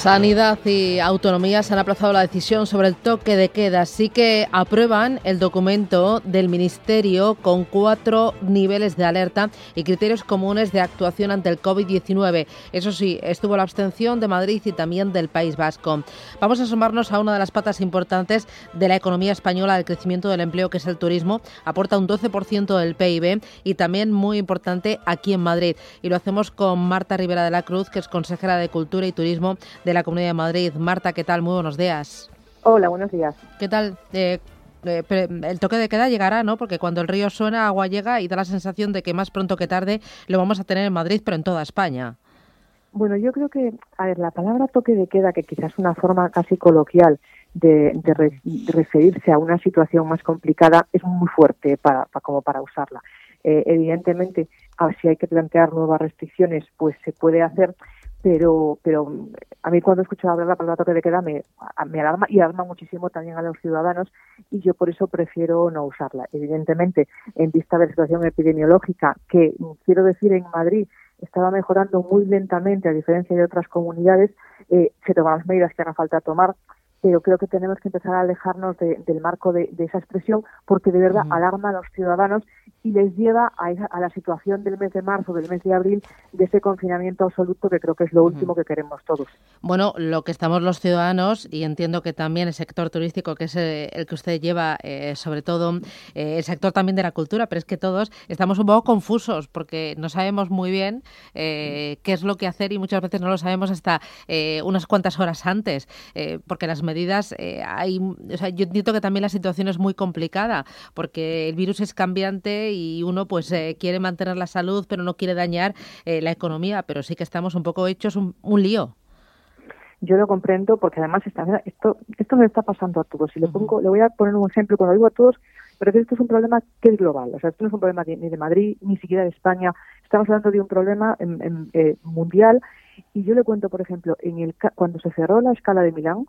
Sanidad y Autonomía se han aplazado la decisión sobre el toque de queda, así que aprueban el documento del Ministerio con cuatro niveles de alerta y criterios comunes de actuación ante el COVID-19. Eso sí, estuvo la abstención de Madrid y también del País Vasco. Vamos a sumarnos a una de las patas importantes de la economía española del crecimiento del empleo, que es el turismo. Aporta un 12% del PIB y también muy importante aquí en Madrid. Y lo hacemos con Marta Rivera de la Cruz, que es consejera de Cultura y Turismo de la Comunidad de Madrid. Marta, ¿qué tal? Muy buenos días. Hola, buenos días. ¿Qué tal? Eh, eh, el toque de queda llegará, ¿no? Porque cuando el río suena, agua llega y da la sensación de que más pronto que tarde lo vamos a tener en Madrid, pero en toda España. Bueno, yo creo que, a ver, la palabra toque de queda, que quizás es una forma casi coloquial de, referirse a una situación más complicada, es muy fuerte para, como para usarla. Eh, evidentemente, si hay que plantear nuevas restricciones, pues se puede hacer, pero pero a mí cuando escucho hablar la palabra toque de queda me, me alarma y alarma muchísimo también a los ciudadanos y yo por eso prefiero no usarla. Evidentemente, en vista de la situación epidemiológica, que quiero decir en Madrid estaba mejorando muy lentamente a diferencia de otras comunidades, eh, se toman las medidas que haga falta tomar pero creo que tenemos que empezar a alejarnos del marco de, esa expresión porque de verdad alarma a los ciudadanos y les lleva a, la situación del mes de marzo, del mes de abril, de ese confinamiento absoluto que creo que es lo último que queremos todos. Bueno, lo que estamos los ciudadanos y entiendo que también el sector turístico, que es eh, el que usted lleva, eh, sobre todo eh, el sector también de la cultura, pero es que todos estamos un poco confusos porque no sabemos muy bien qué es lo que hacer y muchas veces no lo sabemos hasta unas cuantas horas antes, porque las medidas, eh, hay, o sea, yo entiendo que también la situación es muy complicada porque el virus es cambiante y uno pues eh, quiere mantener la salud pero no quiere dañar eh, la economía, pero sí que estamos un poco hechos un, lío. Yo lo comprendo porque además está, esto esto nos está pasando a todos. Y le pongo, le voy a poner un ejemplo cuando digo a todos, pero que esto es un problema que es global. O sea, esto no es un problema ni de Madrid ni siquiera de España. Estamos hablando de un problema mundial. Y yo le cuento, por ejemplo, en el cuando se cerró la escala de Milán,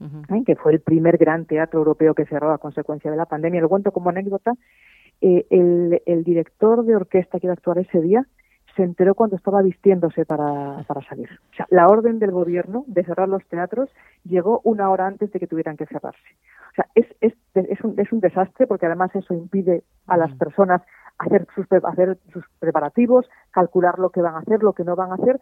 ¿eh? que fue el primer gran teatro europeo que cerró a consecuencia de la pandemia. Lo cuento como anécdota. Eh, el, director de orquesta que iba a actuar ese día se enteró cuando estaba vistiéndose para, para salir. O sea, la orden del gobierno de cerrar los teatros llegó una hora antes de que tuvieran que cerrarse. O sea, es, es, es, un, es un desastre porque además eso impide a las personas hacer sus, hacer sus preparativos, calcular lo que van a hacer, lo que no van a hacer,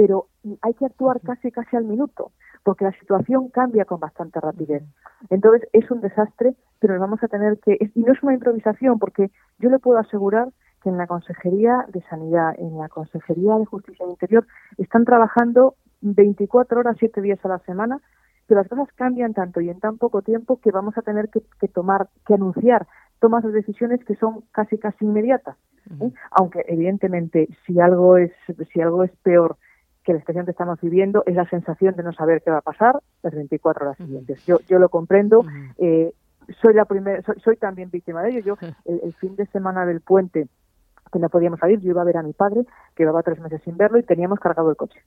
pero hay que actuar casi casi al minuto porque la situación cambia con bastante rapidez. Entonces es un desastre, pero vamos a tener que y no es una improvisación porque yo le puedo asegurar que en la Consejería de Sanidad, en la Consejería de Justicia e Interior están trabajando 24 horas, 7 días a la semana, pero las cosas cambian tanto y en tan poco tiempo que vamos a tener que, tomar, que anunciar tomas de decisiones que son casi casi inmediatas. ¿eh? Aunque evidentemente si algo es si algo es peor que la situación que estamos viviendo es la sensación de no saber qué va a pasar las 24 horas siguientes. Yo, yo lo comprendo. Eh, soy la primera, soy, también víctima de ello. Yo el, fin de semana del puente que no podíamos salir, yo iba a ver a mi padre que llevaba tres meses sin verlo y teníamos cargado el coche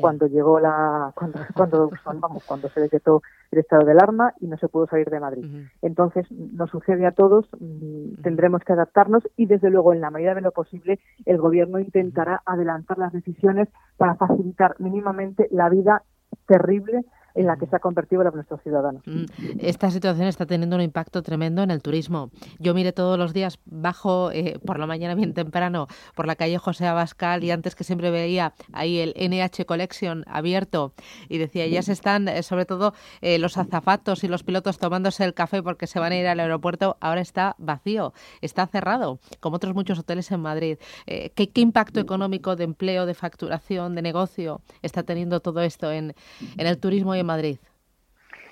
cuando llegó la cuando cuando vamos cuando se decretó el estado de alarma y no se pudo salir de Madrid. Entonces nos sucede a todos mm, tendremos que adaptarnos y desde luego en la medida de lo posible el gobierno intentará adelantar las decisiones para facilitar mínimamente la vida terrible en la que se ha convertido la nuestros ciudadanos. Mm, esta situación está teniendo un impacto tremendo en el turismo. Yo mire todos los días, bajo eh, por la mañana bien temprano por la calle José Abascal y antes que siempre veía ahí el NH Collection abierto y decía, ya se están, eh, sobre todo eh, los azafatos y los pilotos tomándose el café porque se van a ir al aeropuerto, ahora está vacío, está cerrado, como otros muchos hoteles en Madrid. ¿qué, ¿qué, impacto económico de empleo, de facturación, de negocio está teniendo todo esto en, en el turismo y en Madrid?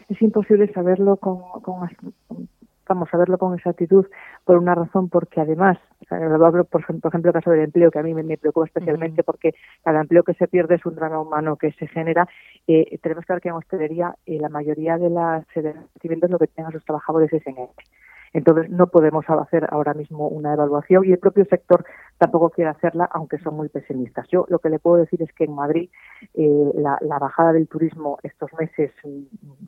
Es imposible saberlo con, vamos a verlo con exactitud por una razón porque además hablo, por, ejemplo, el caso del empleo, que a mí me, preocupa especialmente porque cada empleo que se pierde es un drama humano que se genera. Eh, tenemos que ver que en hostelería eh, la mayoría de las recibimientos lo que tienen a sus trabajadores es en ERTE. Entonces no podemos hacer ahora mismo una evaluación y el propio sector tampoco quiere hacerla, aunque son muy pesimistas. Yo lo que le puedo decir es que en Madrid eh, la, bajada del turismo estos meses,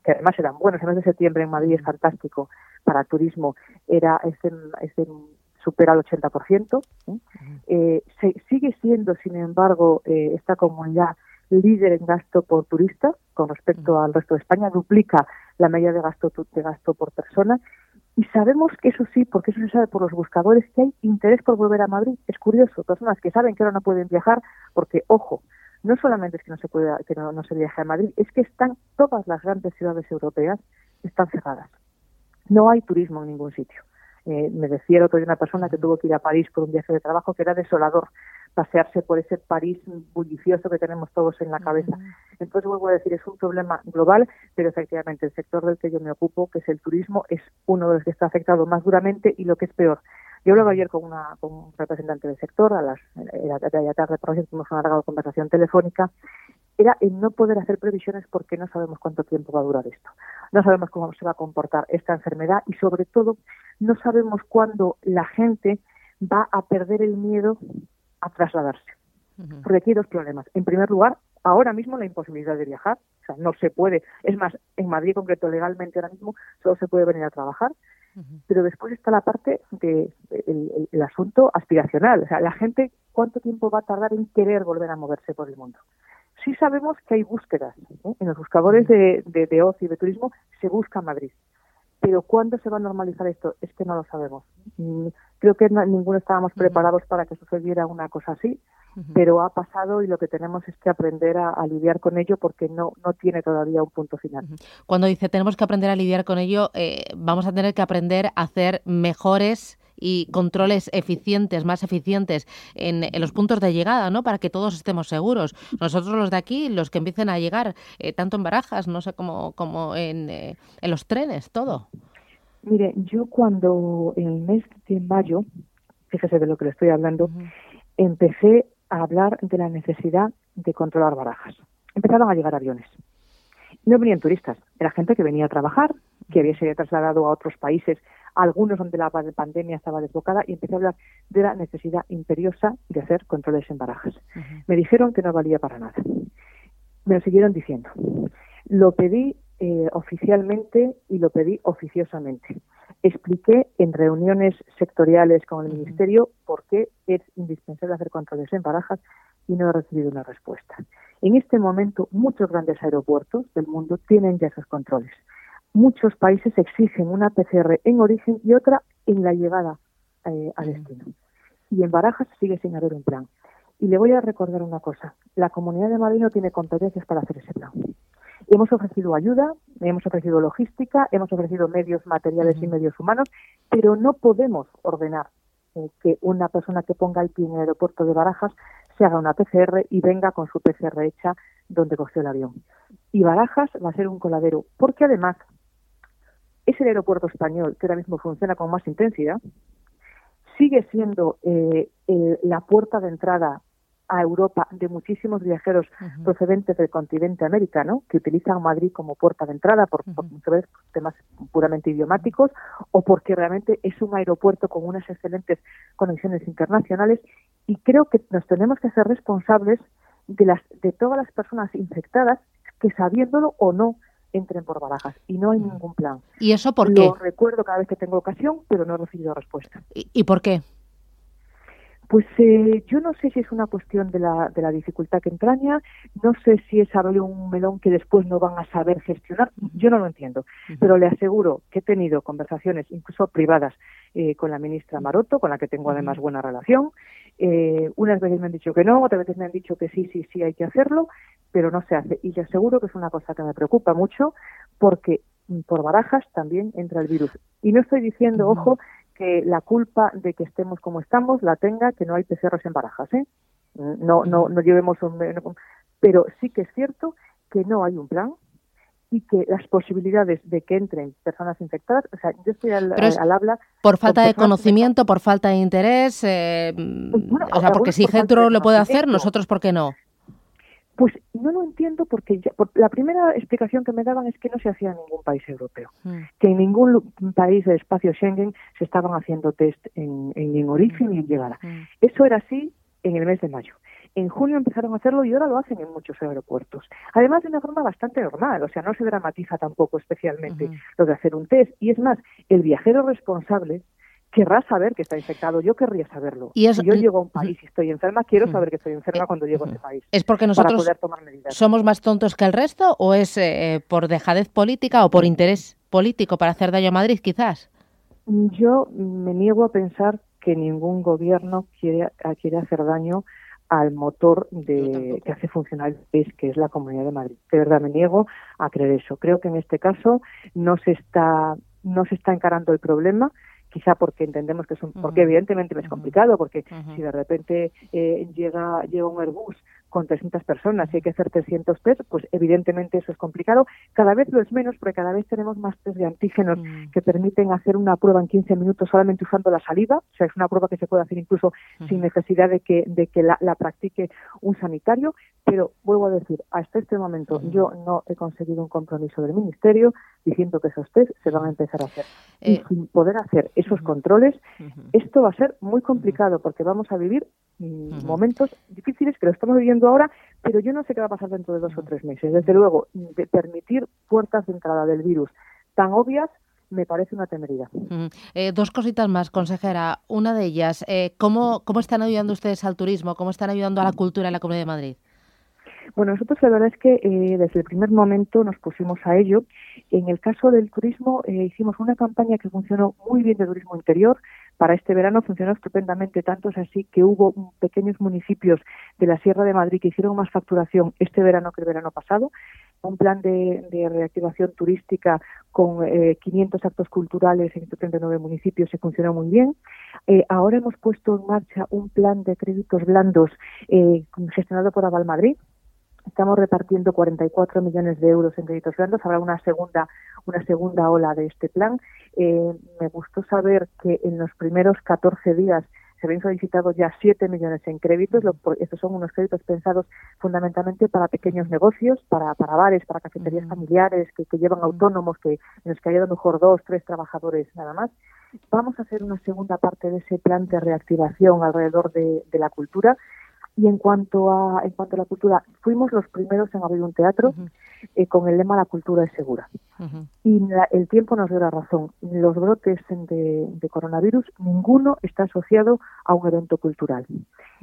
que además eran buenos, el mes de septiembre en Madrid es fantástico para turismo, era este, este supera el 80%. Eh, se, sigue siendo, sin embargo, eh, esta comunidad líder en gasto por turista con respecto al resto de España, duplica la media de gasto, de gasto por persona y sabemos que eso sí, porque eso se sabe por los buscadores, que hay interés por volver a Madrid. Es curioso, personas que saben que ahora no pueden viajar, porque, ojo, no solamente es que no se puede, que no, se viaje a Madrid, es que están todas las grandes ciudades europeas están cerradas. No hay turismo en ningún sitio. Eh, me decía el otro día una persona que tuvo que ir a París por un viaje de trabajo que era desolador pasearse por ese París bullicioso que tenemos todos en la cabeza. Entonces, vuelvo a decir, es un problema global, pero efectivamente el sector del que yo me ocupo, que es el turismo, es uno de los que está afectado más duramente y lo que es peor. Yo hablaba ayer con, una, con un representante del sector, a las de tarde, por ejemplo, tuvimos una larga conversación telefónica, era el no poder hacer previsiones porque no sabemos cuánto tiempo va a durar esto. No sabemos cómo se va a comportar esta enfermedad y, sobre todo, no sabemos cuándo la gente va a perder el miedo a trasladarse. Porque aquí hay dos problemas. En primer lugar, ahora mismo la imposibilidad de viajar, o sea, no se puede. Es más, en Madrid concreto legalmente ahora mismo solo se puede venir a trabajar. Pero después está la parte de el, asunto aspiracional, o sea, la gente cuánto tiempo va a tardar en querer volver a moverse por el mundo. Sí sabemos que hay búsquedas, ¿eh? en los buscadores de, de, de ocio y de turismo se busca Madrid. Pero ¿cuándo se va a normalizar esto? Es que no lo sabemos. Creo que ninguno estábamos preparados para que sucediera una cosa así, pero ha pasado y lo que tenemos es que aprender a, lidiar con ello porque no, no tiene todavía un punto final. Cuando dice tenemos que aprender a lidiar con ello, eh, vamos a tener que aprender a hacer mejores y controles eficientes, más eficientes en, los puntos de llegada, ¿no? Para que todos estemos seguros. Nosotros los de aquí, los que empiecen a llegar, eh, tanto en barajas, no sé, como, como en, eh, en los trenes, todo. Mire, yo cuando en el mes de mayo, fíjese de lo que le estoy hablando, empecé a hablar de la necesidad de controlar barajas. Empezaron a llegar aviones. No venían turistas, era gente que venía a trabajar, que había sido trasladado a otros países algunos donde la pandemia estaba desbocada y empecé a hablar de la necesidad imperiosa de hacer controles en barajas. Me dijeron que no valía para nada. Me lo siguieron diciendo. Lo pedí eh, oficialmente y lo pedí oficiosamente. Expliqué en reuniones sectoriales con el Ministerio por qué es indispensable hacer controles en barajas y no he recibido una respuesta. En este momento, muchos grandes aeropuertos del mundo tienen ya esos controles muchos países exigen una PCR en origen y otra en la llegada eh, a destino. Y en Barajas sigue sin haber un plan. Y le voy a recordar una cosa. La Comunidad de Madrid no tiene competencias para hacer ese plan. Hemos ofrecido ayuda, hemos ofrecido logística, hemos ofrecido medios materiales y medios humanos, pero no podemos ordenar eh, que una persona que ponga el pie en el aeropuerto de Barajas se haga una PCR y venga con su PCR hecha donde cogió el avión. Y Barajas va a ser un coladero, porque además es el aeropuerto español que ahora mismo funciona con más intensidad, sigue siendo eh, la puerta de entrada a Europa de muchísimos viajeros procedentes del continente americano que utilizan Madrid como puerta de entrada por, muchas veces temas puramente idiomáticos o porque realmente es un aeropuerto con unas excelentes conexiones internacionales y creo que nos tenemos que ser responsables de las de todas las personas infectadas que sabiéndolo o no entren por barajas y no hay mm. ningún plan. ¿Y eso por qué? Lo recuerdo cada vez que tengo ocasión, pero no he recibido respuesta. ¿Y, por qué? Pues eh, yo no sé si es una cuestión de la, de la dificultad que entraña, no sé si es abrir un melón que después no van a saber gestionar, yo no lo entiendo, pero le aseguro que he tenido conversaciones, incluso privadas, eh, con la ministra Maroto, con la que tengo además buena relación. Eh, unas veces me han dicho que no, otras veces me han dicho que sí, sí, sí hay que hacerlo, pero no se hace. Y le aseguro que es una cosa que me preocupa mucho porque por barajas también entra el virus. Y no estoy diciendo, ojo, que la culpa de que estemos como estamos la tenga que no hay PCRs en barajas, ¿eh? No, no, no llevemos un... Pero sí que es cierto que no hay un plan y que las posibilidades de que entren personas infectadas, o sea, yo estoy al, habla... Por falta de conocimiento, por falta de interés, eh, pues o sea, porque si Centro lo puede hacer, nosotros, ¿por qué no? Pues no lo entiendo porque la primera explicación que me daban es que no se hacía en ningún país europeo, mm. que en ningún país del espacio Schengen se estaban haciendo test en, en, origen y en llegada. Mm. Eso era así en el mes de mayo. En junio empezaron a hacerlo y ahora lo hacen en muchos aeropuertos. Además, de una forma bastante normal, o sea, no se dramatiza tampoco especialmente lo de hacer un test. Y es más, el viajero responsable querrá saber que está infectado. Yo querría saberlo. si yo llego a un país y estoy enferma, quiero saber que estoy enferma cuando llego a ese país. ¿Es porque nosotros somos más tontos que el resto o es eh, por dejadez política o por interés político para hacer daño a Madrid, quizás? Yo me niego a pensar que ningún gobierno quiere, quiere hacer daño al motor de, que hace funcionar el país, que es la Comunidad de Madrid. De verdad me niego a creer eso. Creo que en este caso no se está no se está encarando el problema quizá porque entendemos que es un, porque evidentemente es complicado, porque si de repente eh, llega, llega un Airbus con 300 personas y hay que hacer 300 test, pues evidentemente eso es complicado. Cada vez lo es menos porque cada vez tenemos más test de antígenos mm. que permiten hacer una prueba en 15 minutos solamente usando la saliva. O sea, es una prueba que se puede hacer incluso sin necesidad de que, de que la, practique un sanitario. Pero vuelvo a decir, hasta este momento yo no he conseguido un compromiso del Ministerio diciendo que esos test se van a empezar a hacer. y eh, sin poder hacer esos controles, esto va a ser muy complicado porque vamos a vivir momentos difíciles que lo estamos viviendo ahora, pero yo no sé qué va a pasar dentro de dos o tres meses. Desde luego, de permitir puertas de entrada del virus tan obvias me parece una temeridad. Eh, dos cositas más, consejera. Una de ellas, eh, ¿cómo, ¿cómo están ayudando ustedes al turismo? ¿Cómo están ayudando a la cultura en la Comunidad de Madrid? Bueno, nosotros la verdad es que eh, desde el primer momento nos pusimos a ello. En el caso del turismo eh, hicimos una campaña que funcionó muy bien de turismo interior. Para este verano funcionó estupendamente, tanto es así que hubo pequeños municipios de la Sierra de Madrid que hicieron más facturación este verano que el verano pasado. Un plan de, reactivación turística con 500 eh, actos culturales en 39 municipios se funcionó muy bien. ahora hemos puesto en marcha un plan de créditos blandos gestionado por Aval Madrid Estamos repartiendo 44 millones de euros en créditos blandos. Habrá una segunda, una segunda ola de este plan. Eh, me gustó saber que en los primeros 14 días se habían solicitado ya 7 millones en créditos. estos son unos créditos pensados fundamentalmente para pequeños negocios, para, para bares, para cafeterías familiares que, llevan autónomos, que, en los que hay a lo mejor dos, tres trabajadores nada más. Vamos a hacer una segunda parte de ese plan de reactivación alrededor de la cultura y en cuanto a en cuanto a la cultura, fuimos los primeros en abrir un teatro eh, con el lema La cultura es segura. Y el tiempo nos dio la razón. Los brotes de, coronavirus, ninguno está asociado a un evento cultural.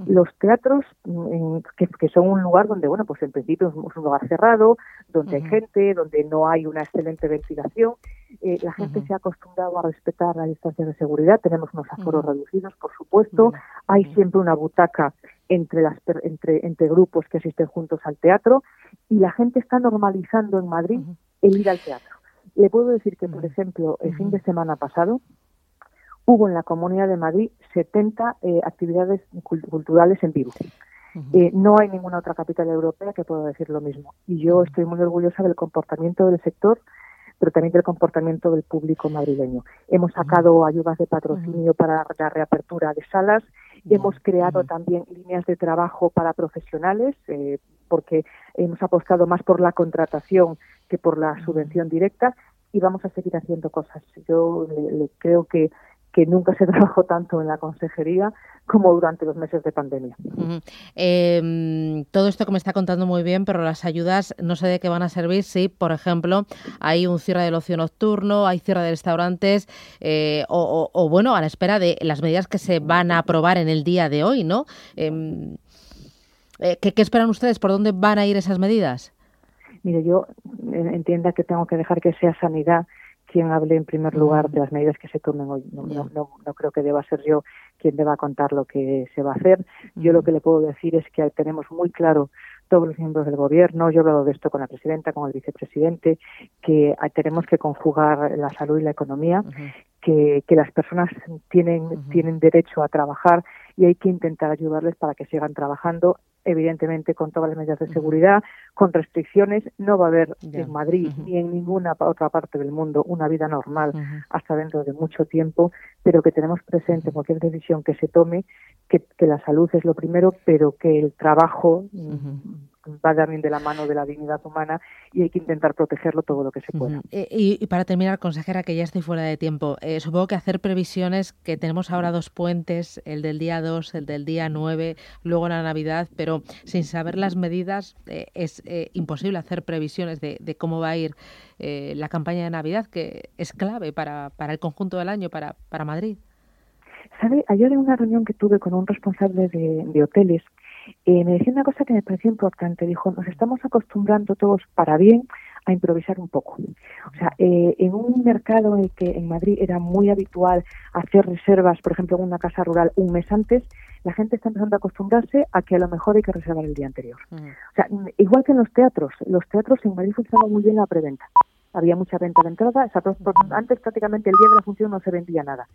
Los teatros, mm, que, son un lugar donde, bueno, pues en principio es un lugar cerrado, donde hay gente, donde no hay una excelente ventilación, eh, la gente se ha acostumbrado a respetar las distancias de seguridad. Tenemos unos aforos reducidos, por supuesto. Hay siempre una butaca entre, las, entre, entre grupos que asisten juntos al teatro y la gente está normalizando en Madrid el ir al teatro. Le puedo decir que, por ejemplo, el fin de semana pasado hubo en la Comunidad de Madrid 70 eh, actividades culturales en vivo. Eh, no hay ninguna otra capital europea que pueda decir lo mismo. Y yo estoy muy orgullosa del comportamiento del sector, pero también del comportamiento del público madrileño. Hemos sacado ayudas de patrocinio para la reapertura de salas Hemos creado también líneas de trabajo para profesionales, eh, porque hemos apostado más por la contratación que por la subvención directa y vamos a seguir haciendo cosas. Yo creo que que nunca se trabajó tanto en la consejería como durante los meses de pandemia. Em, todo esto que me está contando muy bien, pero las ayudas no sé de qué van a servir si, por ejemplo, hay un cierre del ocio nocturno, hay cierre de restaurantes eh, o, bueno, a la espera de las medidas que se van a aprobar en el día de hoy, ¿no? Em, eh, ¿qué, ¿Qué esperan ustedes? ¿Por dónde van a ir esas medidas? Mire, yo entienda que tengo que dejar que sea sanidad quien hable en primer lugar de las medidas que se tomen hoy. No, no, no, creo que deba ser yo quien deba contar lo que se va a hacer. Yo lo que le puedo decir es que tenemos muy claro todos los miembros del gobierno, yo he hablado de esto con la presidenta, con el vicepresidente, que tenemos que conjugar la salud y la economía, que, que, las personas tienen, tienen derecho a trabajar y hay que intentar ayudarles para que sigan trabajando evidentemente con todas las medidas de seguridad, con restricciones. No va a haber en Madrid ni en ninguna otra parte del mundo una vida normal hasta dentro de mucho tiempo, pero que tenemos presente cualquier decisión que se tome, que, que, la salud es lo primero, pero que el trabajo va también de la mano de la dignidad humana y hay que intentar protegerlo todo lo que se pueda. Eh, y, para terminar, consejera, que ya estoy fuera de tiempo, eh, supongo que hacer previsiones, que tenemos ahora dos puentes, el del día 2, el del día 9, luego la Navidad, pero sin saber las medidas eh, es imposible hacer previsiones de, cómo va a ir la campaña de Navidad, que es clave para, para el conjunto del año, para, para Madrid. ¿Sabe? Ayer en una reunión que tuve con un responsable de, de hoteles, eh, me decía una cosa que me pareció importante. Dijo, nos estamos acostumbrando todos para bien a improvisar un poco. O sea, eh, en un mercado en el que en Madrid era muy habitual hacer reservas, por ejemplo, en una casa rural un mes antes, la gente está empezando a acostumbrarse a que a lo mejor hay que reservar el día anterior. O sea, igual que en los teatros, los teatros en Madrid funcionaban muy bien la preventa. Había mucha venta de entrada, antes prácticamente el día de la función no se vendía nada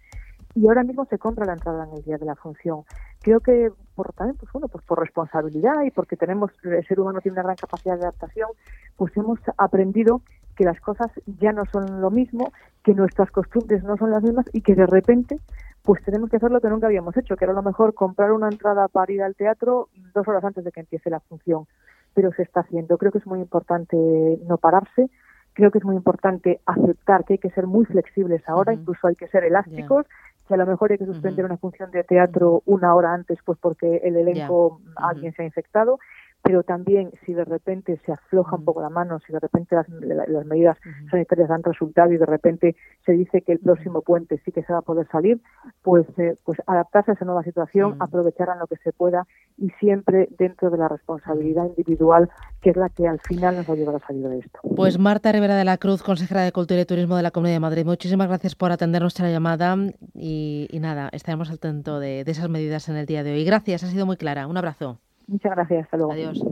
y ahora mismo se compra la entrada en el día de la función. Creo que por también, pues bueno, pues por responsabilidad y porque tenemos el ser humano tiene una gran capacidad de adaptación, pues hemos aprendido que las cosas ya no son lo mismo, que nuestras costumbres no son las mismas y que de repente pues tenemos que hacer lo que nunca habíamos hecho, que era a lo mejor comprar una entrada para ir al teatro dos horas antes de que empiece la función, pero se está haciendo. Creo que es muy importante no pararse, creo que es muy importante aceptar que hay que ser muy flexibles ahora, incluso hay que ser elásticos que a lo mejor hay que suspender una función de teatro una hora antes, pues porque el elenco, alguien se ha infectado, pero también si de repente se afloja un poco la mano, si de repente las, medidas sanitarias dan resultado y de repente se dice que el próximo puente sí que se va a poder salir, pues, eh, pues adaptarse a esa nueva situación, aprovechar lo que se pueda y siempre dentro de la responsabilidad individual, que es la que al final nos va a ayudar a salir de esto. Pues Marta Rivera de la Cruz, consejera de Cultura y Turismo de la Comunidad de Madrid, muchísimas gracias por atender nuestra llamada y, nada, estaremos al tanto de, de esas medidas en el día de hoy. Gracias, ha sido muy clara. Un abrazo. Muchas gracias, hasta luego. Adiós.